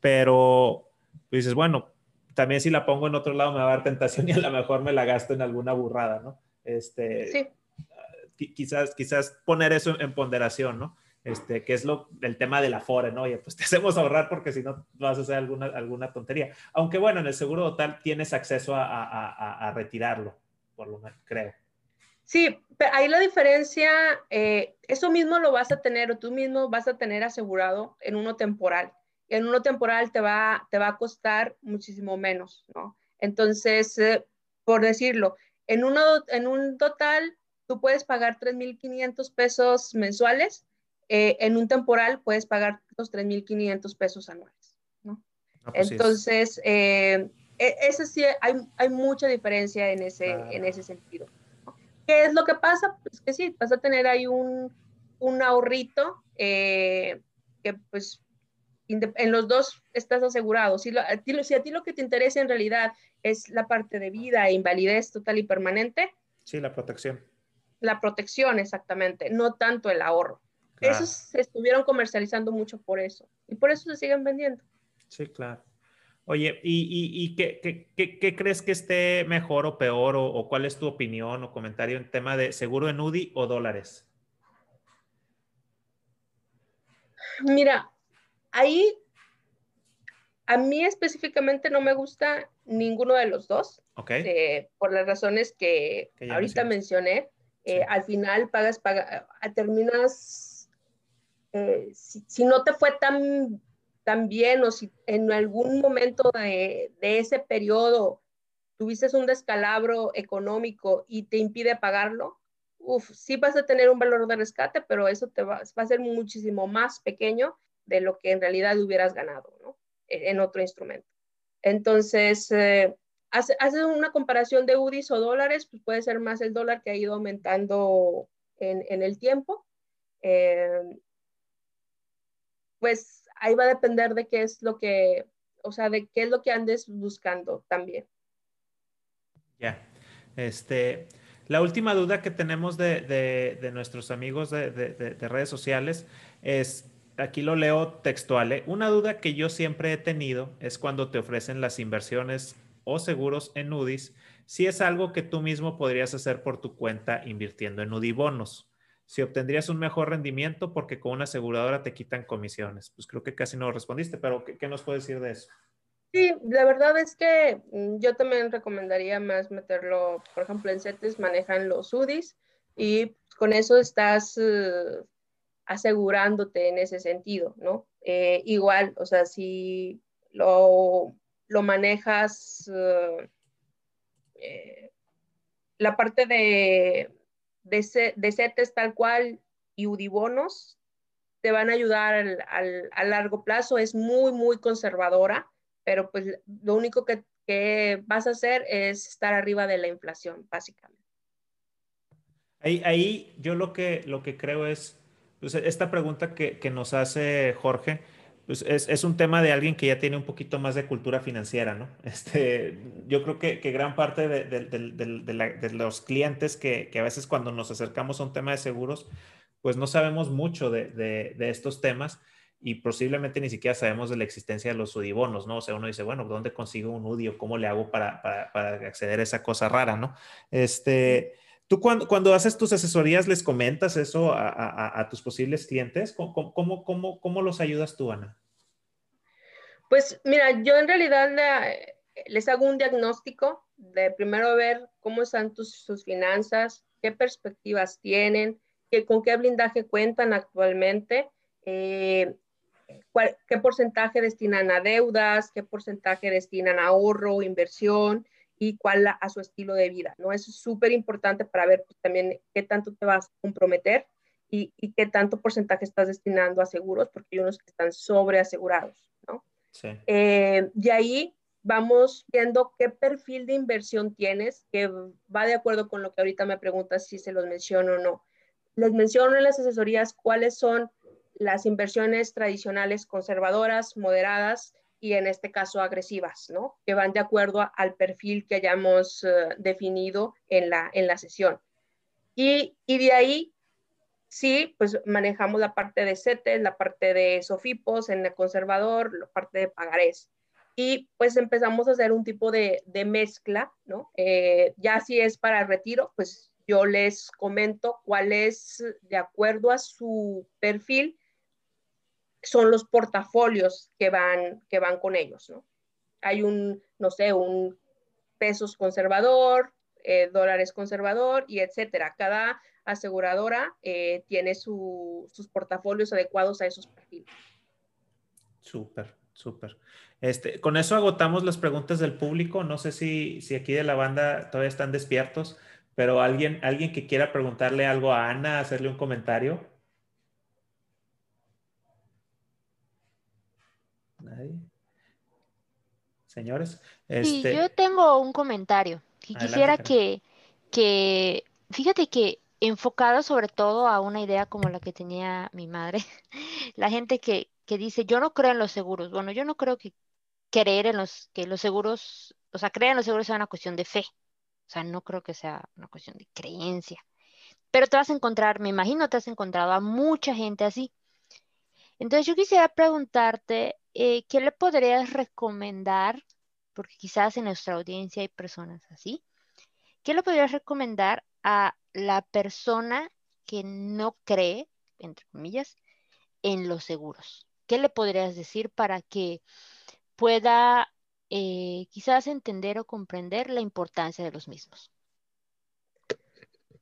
pero dices, bueno, también si la pongo en otro lado me va a dar tentación y a lo mejor me la gasto en alguna burrada, ¿no? Este, sí. quizás, quizás poner eso en ponderación, ¿no? Este, que es lo, el tema de la FORE, ¿no? Oye, pues te hacemos ahorrar porque si no vas a hacer alguna, alguna tontería. Aunque bueno, en el seguro total tienes acceso a, a, a retirarlo por lo menos, creo. Sí, ahí la diferencia, eh, eso mismo lo vas a tener o tú mismo vas a tener asegurado en uno temporal. En uno temporal te va, te va a costar muchísimo menos, ¿no? Entonces, eh, por decirlo, en, uno, en un total tú puedes pagar 3.500 pesos mensuales, eh, en un temporal puedes pagar los 3.500 pesos anuales, ¿no? Ah, pues Entonces, ese sí, hay, hay mucha diferencia en ese, en ese sentido. ¿Qué es lo que pasa? Pues que sí, vas a tener ahí un, un ahorrito eh, que pues en los dos estás asegurado. Si, a ti, si a ti lo que te interesa en realidad es la parte de vida e invalidez total y permanente. Sí, la protección. La protección, exactamente, no tanto el ahorro. Esos se estuvieron comercializando mucho por eso y por eso se siguen vendiendo. Sí, claro. Oye, ¿y, y, qué, qué, qué, crees que esté mejor o peor o, o, cuál es tu opinión o comentario en tema de seguro en UDI o dólares? Mira, ahí a mí específicamente no me gusta ninguno de los dos, eh, por las razones que, ahorita mencioné. Eh, al final pagas, pagas terminas, eh, si, no te fue tan, tan bien o si en algún momento de, ese periodo tuviste un descalabro económico y te impide pagarlo, uf, sí vas a tener un valor de rescate, pero eso te va, a ser muchísimo más pequeño de lo que en realidad hubieras ganado ¿no? E, en otro instrumento. Entonces, eh, hace, una comparación de UDIs o dólares, pues puede ser más el dólar que ha ido aumentando en, en el tiempo. Eh, pues ahí va a depender de qué es lo que, o sea, de qué es lo que andes buscando también. Ya, este, la última duda que tenemos de, de, nuestros amigos de, de, redes sociales es, aquí lo leo textual, ¿eh? una duda que yo siempre he tenido es cuando te ofrecen las inversiones o seguros en UDIs, si es algo que tú mismo podrías hacer por tu cuenta invirtiendo en UDI bonos. Si obtendrías un mejor rendimiento porque con una aseguradora te quitan comisiones. Pues creo que casi no respondiste, pero ¿qué, qué nos puedes decir de eso? Sí, la verdad es que mm, yo también recomendaría más meterlo, por ejemplo, en CETES manejan los UDIs y con eso estás uh, asegurándote en ese sentido, ¿no? Eh, igual, o sea, si lo, lo manejas, uh, eh, la parte de, de, de, CETES tal cual y UDIBONOS te van a ayudar al, al, a largo plazo, es muy, muy conservadora, pero pues lo único que, que vas a hacer es estar arriba de la inflación, básicamente. Ahí, ahí yo lo que, lo que creo es, pues, esta pregunta que, que, nos hace Jorge, pues es, es, un tema de alguien que ya tiene un poquito más de cultura financiera, ¿no? *laughs* Este, yo creo que, que gran parte de, de, de, de los clientes que, que, a veces cuando nos acercamos a un tema de seguros, pues no sabemos mucho de, estos temas y posiblemente ni siquiera sabemos de la existencia de los UDIBonos, ¿no? O sea, uno dice, bueno, ¿dónde consigo un UDI o cómo le hago para, para, para acceder a esa cosa rara, ¿no? Este, ¿Tú cuando, cuando, haces tus asesorías les comentas eso a, a, a tus posibles clientes? ¿Cómo, cómo, cómo, cómo, los ayudas tú, Ana? Pues mira, yo en realidad les hago un diagnóstico de primero ver cómo están sus finanzas, qué perspectivas tienen, qué, con qué blindaje cuentan actualmente, eh, qué porcentaje destinan a deudas, qué porcentaje destinan a ahorro, inversión, y cuál a, su estilo de vida, ¿no? Es súper importante para ver pues, también qué tanto te vas a comprometer y, y, qué tanto porcentaje estás destinando a seguros, porque hay unos que están sobreasegurados. Sí. Eh, y ahí vamos viendo qué perfil de inversión tienes, que va de acuerdo con lo que ahorita me preguntas si se los menciono o no. Les menciono en las asesorías cuáles son las inversiones tradicionales conservadoras, moderadas, y en este caso agresivas, ¿no? Que van de acuerdo al perfil que hayamos uh, definido en la, en la sesión. Y, y, de ahí, sí, pues manejamos la parte de CETES, la parte de SOFIPOS en el conservador, la parte de pagarés. Y pues empezamos a hacer un tipo de, de mezcla, ¿no? Eh, ya si es para retiro, pues yo les comento cuál es, de acuerdo a su perfil, son los portafolios que van, que van con ellos, ¿no? Hay un, no sé, un pesos conservador, eh, dólares conservador y etcétera. Cada aseguradora eh, tiene su, sus portafolios adecuados a esos perfiles. Súper, súper. Este, con eso agotamos las preguntas del público. No sé si, si aquí de la banda todavía están despiertos, pero alguien, alguien que quiera preguntarle algo a Ana, hacerle un comentario. Nadie. señores. Este... yo tengo un comentario que quisiera que, que, fíjate que enfocado sobre todo a una idea como la que tenía mi madre, *laughs* la gente que, que dice, yo no creo en los seguros. Bueno, yo no creo que creer en los, que los seguros, o sea, creer en los seguros sea una cuestión de fe. O sea, no creo que sea una cuestión de creencia. Pero te vas a encontrar, me imagino, te has encontrado a mucha gente así. Entonces yo quisiera preguntarte, eh, ¿qué le podrías recomendar? Porque quizás en nuestra audiencia hay personas así. ¿Qué le podrías recomendar a la persona que no cree, entre comillas, en los seguros? ¿Qué le podrías decir para que pueda eh, quizás entender o comprender la importancia de los mismos?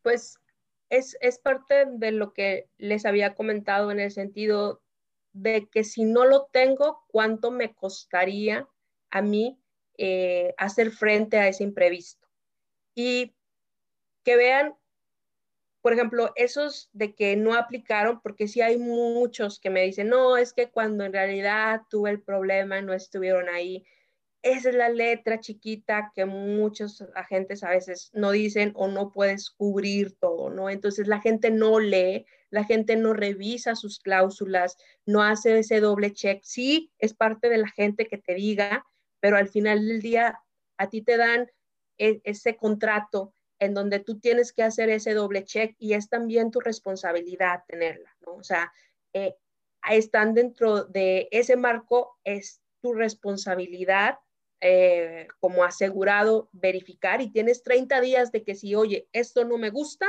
Pues es, es, parte de lo que les había comentado en el sentido de que si no lo tengo, ¿cuánto me costaría a mí eh, hacer frente a ese imprevisto? Y que vean, por ejemplo, esos de que no aplicaron, porque sí hay muchos que me dicen, no, es que cuando en realidad tuve el problema no estuvieron ahí esa es la letra chiquita que muchos agentes a veces no dicen o no puedes cubrir todo, ¿no? Entonces la gente no lee, la gente no revisa sus cláusulas, no hace ese doble check. Sí, es parte de la gente que te diga, pero al final del día a ti te dan e, ese contrato en donde tú tienes que hacer ese doble check y es también tu responsabilidad tenerla, ¿no? O sea, eh, están dentro de ese marco, es tu responsabilidad eh, como asegurado verificar y tienes 30 días de que si, oye, esto no me gusta,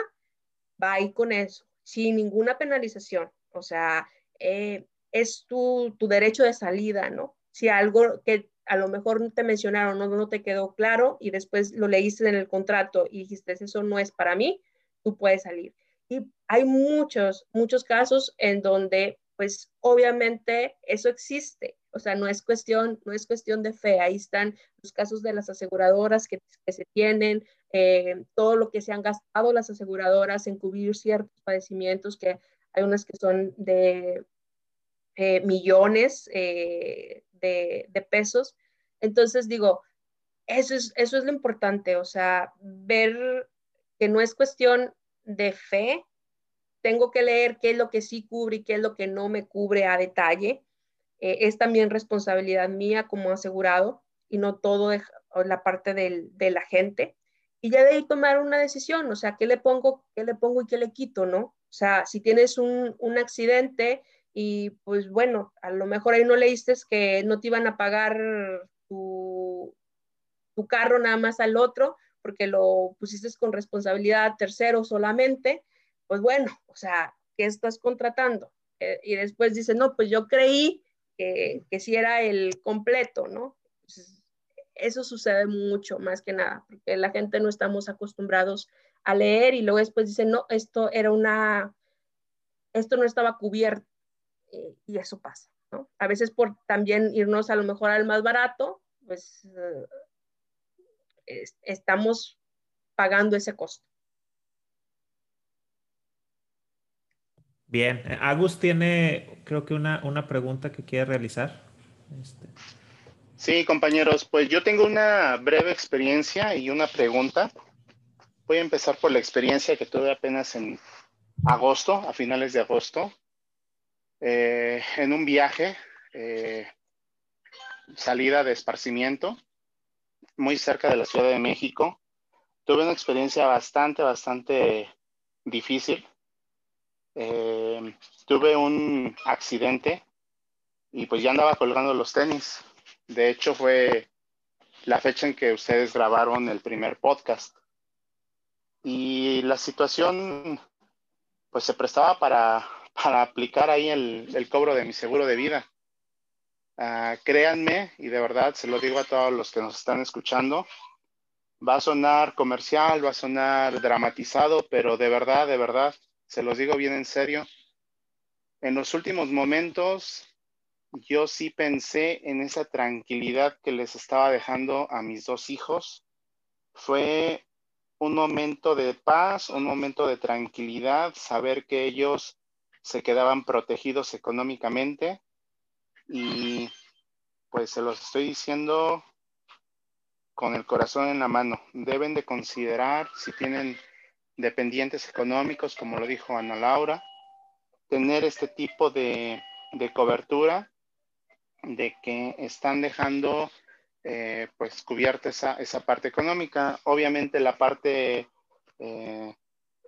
va ahí con eso, sin ninguna penalización. O sea, eh, es tu, tu, derecho de salida, ¿no? Si algo que a lo mejor te mencionaron, no, no te quedó claro y después lo leíste en el contrato y dijiste, eso no es para mí, tú puedes salir. Y hay muchos, muchos casos en donde, pues, obviamente eso existe o sea, no es cuestión, no es cuestión de fe. Ahí están los casos de las aseguradoras que, se tienen, eh, todo lo que se han gastado las aseguradoras en cubrir ciertos padecimientos, que hay unas que son de eh, millones eh, de, pesos. Entonces digo, eso es, eso es lo importante, o sea, ver que no es cuestión de fe, tengo que leer qué es lo que sí cubre y qué es lo que no me cubre a detalle eh, es también responsabilidad mía como asegurado y no todo de, la parte del, de la gente. Y ya de ahí tomar una decisión, o sea, ¿qué le pongo, qué le pongo y qué le quito, no? O sea, si tienes un, un accidente y pues bueno, a lo mejor ahí no leíste que no te iban a pagar tu, tu carro nada más al otro porque lo pusiste con responsabilidad tercero solamente, pues bueno, o sea, ¿qué estás contratando? Eh, y después dice, no, pues yo creí que, que sí era el completo, ¿no? eso sucede mucho, más que nada, porque la gente no estamos acostumbrados a leer y luego después dicen, no, esto era una, esto no estaba cubierto eh, y eso pasa, ¿no? A veces por también irnos a lo mejor al más barato, pues eh, estamos pagando ese costo. Bien, Agus tiene creo que una, una pregunta que quiere realizar. Este. Sí, compañeros, pues yo tengo una breve experiencia y una pregunta. Voy a empezar por la experiencia que tuve apenas en agosto, a finales de agosto, eh, en un viaje, eh, salida de esparcimiento, muy cerca de la Ciudad de México. Tuve una experiencia bastante, bastante difícil eh, tuve un accidente y pues ya andaba colgando los tenis. De hecho, fue la fecha en que ustedes grabaron el primer podcast. Y la situación pues se prestaba para, para aplicar ahí el, cobro de mi seguro de vida. Uh, créanme, y de verdad se lo digo a todos los que nos están escuchando, va a sonar comercial, va a sonar dramatizado, pero de verdad, de verdad, se los digo bien en serio. En los últimos momentos, yo sí pensé en esa tranquilidad que les estaba dejando a mis dos hijos. Fue un momento de paz, un momento de tranquilidad, saber que ellos se quedaban protegidos económicamente. Y pues se los estoy diciendo con el corazón en la mano. Deben de considerar si tienen dependientes económicos, como lo dijo Ana Laura, tener este tipo de, cobertura de que están dejando eh, pues cubierta esa, esa, parte económica. Obviamente la parte, eh,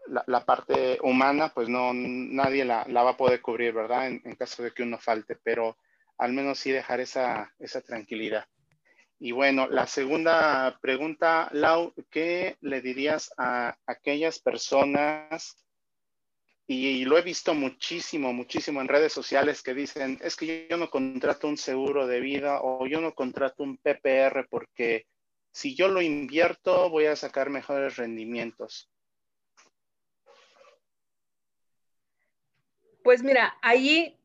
la, parte humana, pues no, nadie la, va a poder cubrir, ¿verdad? En, en, caso de que uno falte, pero al menos sí dejar esa, esa tranquilidad. Y bueno, la segunda pregunta, Lau, ¿qué le dirías a aquellas personas? Y, lo he visto muchísimo, muchísimo en redes sociales que dicen, es que yo no contrato un seguro de vida o yo no contrato un PPR porque si yo lo invierto voy a sacar mejores rendimientos. Pues mira, ahí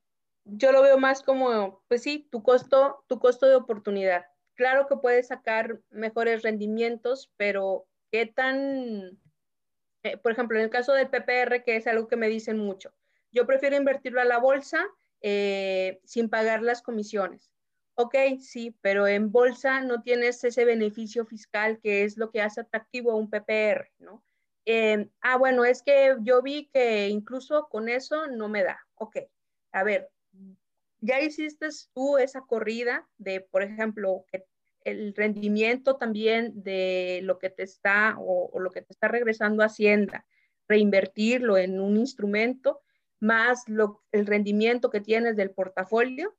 yo lo veo más como, pues sí, tu costo, tu costo de oportunidad claro que puedes sacar mejores rendimientos, pero qué tan, eh, por ejemplo, en el caso del PPR, que es algo que me dicen mucho, yo prefiero invertirlo a la bolsa eh, sin pagar las comisiones. Ok, sí, pero en bolsa no tienes ese beneficio fiscal que es lo que hace atractivo a un PPR, ¿no? Eh, ah, bueno, es que yo vi que incluso con eso no me da. Ok, a ver, ya hiciste tú esa corrida de, por ejemplo, el rendimiento también de lo que te está o, lo que te está regresando Hacienda, reinvertirlo en un instrumento, más lo, el rendimiento que tienes del portafolio.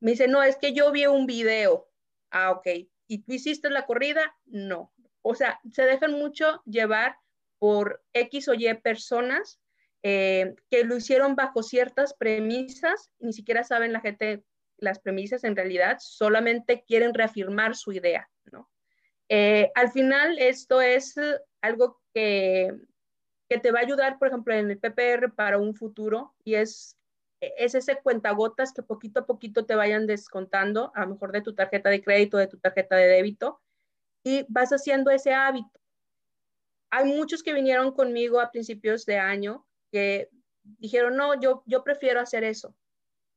Me dice, no, es que yo vi un video. Ah, ok. ¿Y tú hiciste la corrida? No. O sea, se dejan mucho llevar por X o Y personas eh, que lo hicieron bajo ciertas premisas, ni siquiera saben la gente las premisas en realidad, solamente quieren reafirmar su idea, ¿no? Eh, al final, esto es algo que, que, te va a ayudar, por ejemplo, en el PPR para un futuro y es, es ese cuentagotas que poquito a poquito te vayan descontando, a lo mejor de tu tarjeta de crédito, de tu tarjeta de débito, y vas haciendo ese hábito. Hay muchos que vinieron conmigo a principios de año que dijeron, no, yo, yo prefiero hacer eso.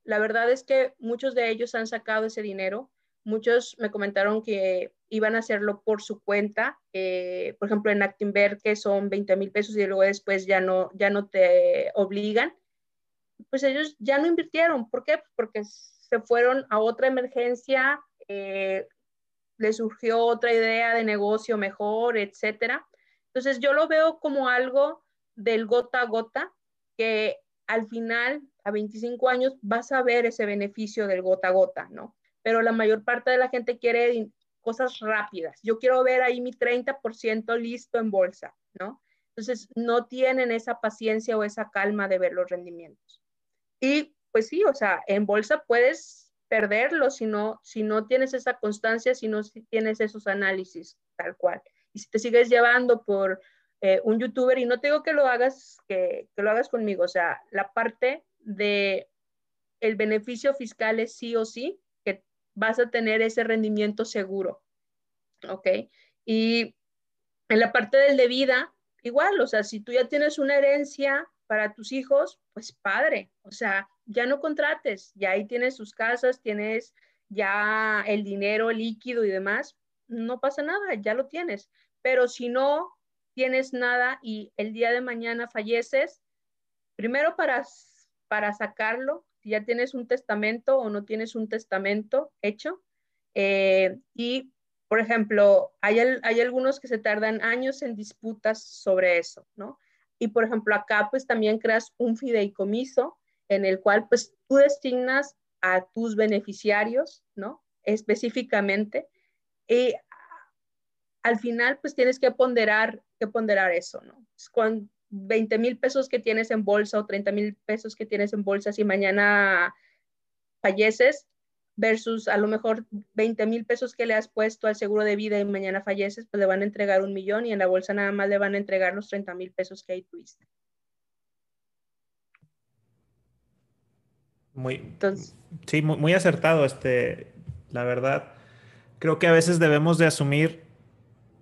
La verdad es que muchos de ellos han sacado ese dinero. Muchos me comentaron que iban a hacerlo por su cuenta. Eh, por ejemplo, en Actinver, que son 20 mil pesos y luego después ya no, ya no te obligan. Pues ellos ya no invirtieron. ¿Por qué? Porque se fueron a otra emergencia, eh, les surgió otra idea de negocio mejor, etcétera. Entonces yo lo veo como algo del gota a gota, que al final, a 25 años, vas a ver ese beneficio del gota a gota, ¿no? Pero la mayor parte de la gente quiere cosas rápidas. Yo quiero ver ahí mi 30% listo en bolsa, ¿no? Entonces, no tienen esa paciencia o esa calma de ver los rendimientos. Y pues sí, o sea, en bolsa puedes perderlo si no, si no tienes esa constancia, si no tienes esos análisis tal cual. Y si te sigues llevando por eh, un youtuber, y no te digo que lo hagas, que, lo hagas conmigo, o sea, la parte de el beneficio fiscal es sí o sí, que vas a tener ese rendimiento seguro, ¿ok? Y en la parte del de vida, igual, o sea, si tú ya tienes una herencia para tus hijos, pues padre, o sea, ya no contrates, ya ahí tienes sus casas, tienes ya el dinero líquido y demás, no pasa nada, ya lo tienes. Pero si no, tienes nada y el día de mañana falleces, primero para, para sacarlo, si ya tienes un testamento o no tienes un testamento hecho. Eh, y, por ejemplo, hay, hay algunos que se tardan años en disputas sobre eso, ¿no? Y, por ejemplo, acá pues también creas un fideicomiso en el cual pues tú designas a tus beneficiarios, ¿no? Específicamente. Y al final pues tienes que ponderar ponderar eso, ¿no? Con 20 mil pesos que tienes en bolsa o 30 mil pesos que tienes en bolsa, si mañana falleces, versus a lo mejor 20 mil pesos que le has puesto al seguro de vida y mañana falleces, pues le van a entregar un millón y en la bolsa nada más le van a entregar los 30 mil pesos que ahí tuviste. Muy, sí, muy, muy, acertado, este, la verdad. Creo que a veces debemos de asumir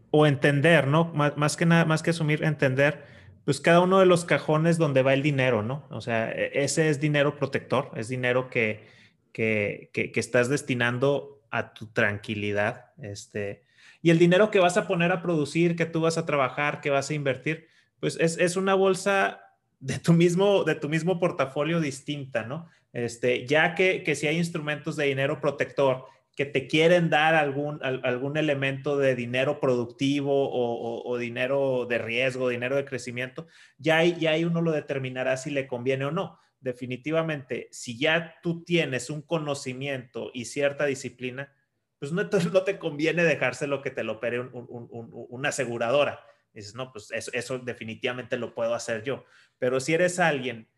o entender, ¿no? Más, que nada, más que asumir, entender, pues cada uno de los cajones donde va el dinero, ¿no? O sea, e, ese es dinero protector, es dinero que, que, que, estás destinando a tu tranquilidad. Este, Y el dinero que vas a poner a producir, que tú vas a trabajar, que vas a invertir, pues es, una bolsa de tu mismo, de tu mismo portafolio distinta, ¿no? Este, ya que, que si hay instrumentos de dinero protector que te quieren dar algún, algún elemento de dinero productivo o, dinero de riesgo, dinero de crecimiento, ya ahí, ya uno lo determinará si le conviene o no. Definitivamente, si ya tú tienes un conocimiento y cierta disciplina, pues no, *laughs* no te conviene dejárselo que te lo opere una aseguradora. Dices, no, pues eso, eso definitivamente lo puedo hacer yo. Pero si eres alguien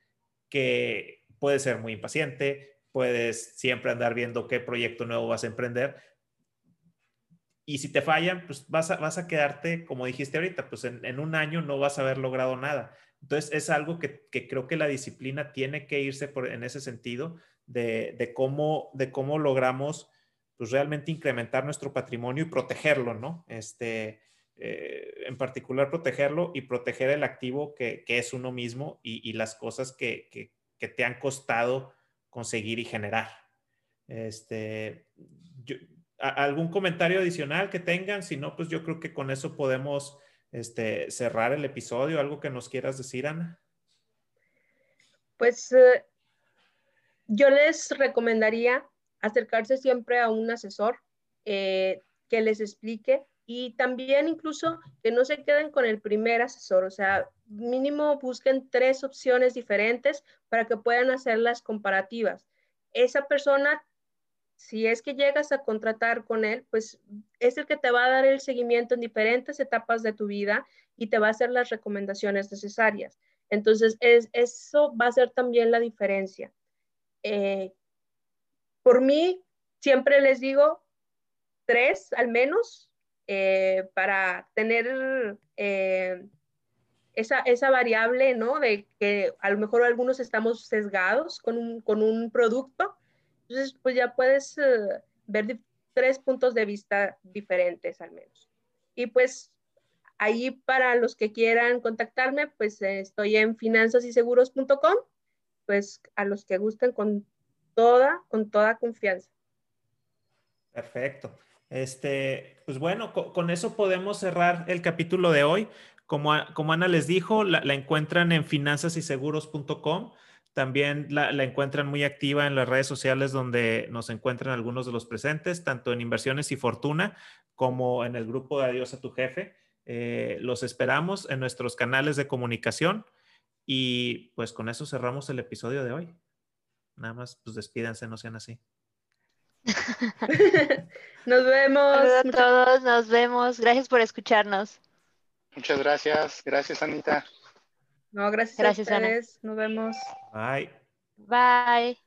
que puede ser muy impaciente, puedes siempre andar viendo qué proyecto nuevo vas a emprender. Y si te fallan, pues vas a, vas a quedarte, como dijiste ahorita, pues en, un año no vas a haber logrado nada. Entonces es algo que, creo que la disciplina tiene que irse por, en ese sentido de, cómo, de cómo logramos pues realmente incrementar nuestro patrimonio y protegerlo, ¿no? Este, eh, en particular protegerlo y proteger el activo que, es uno mismo y, las cosas que, que te han costado conseguir y generar. Este, ¿Algún comentario adicional que tengan? Si no, pues yo creo que con eso podemos este, cerrar el episodio. ¿Algo que nos quieras decir, Ana? Pues eh, yo les recomendaría acercarse siempre a un asesor eh, que les explique y también incluso que no se queden con el primer asesor, o sea, mínimo busquen tres opciones diferentes para que puedan hacer las comparativas. Esa persona, si es que llegas a contratar con él, pues es el que te va a dar el seguimiento en diferentes etapas de tu vida y te va a hacer las recomendaciones necesarias. Entonces, es, eso va a ser también la diferencia. Eh, por mí, siempre les digo tres al menos eh, para tener eh, esa, esa, variable, ¿no? De que a lo mejor algunos estamos sesgados con un, con un producto. Entonces, pues ya puedes eh, ver tres puntos de vista diferentes al menos. Y pues ahí para los que quieran contactarme, pues estoy en finanzasyseguros.com, pues a los que gusten con toda, con toda confianza. Perfecto. Este, pues bueno, con, eso podemos cerrar el capítulo de hoy. Como, como Ana les dijo, la, encuentran en finanzasyseguros.com. También la, encuentran muy activa en las redes sociales donde nos encuentran algunos de los presentes, tanto en Inversiones y Fortuna como en el grupo de Adiós a tu jefe. Eh, los esperamos en nuestros canales de comunicación y pues con eso cerramos el episodio de hoy. Nada más, pues despídanse, no sean así. *laughs* nos vemos. Todos, nos vemos. Gracias por escucharnos. Muchas gracias. Gracias, Anita. No, gracias, gracias a Nos vemos. Bye. Bye.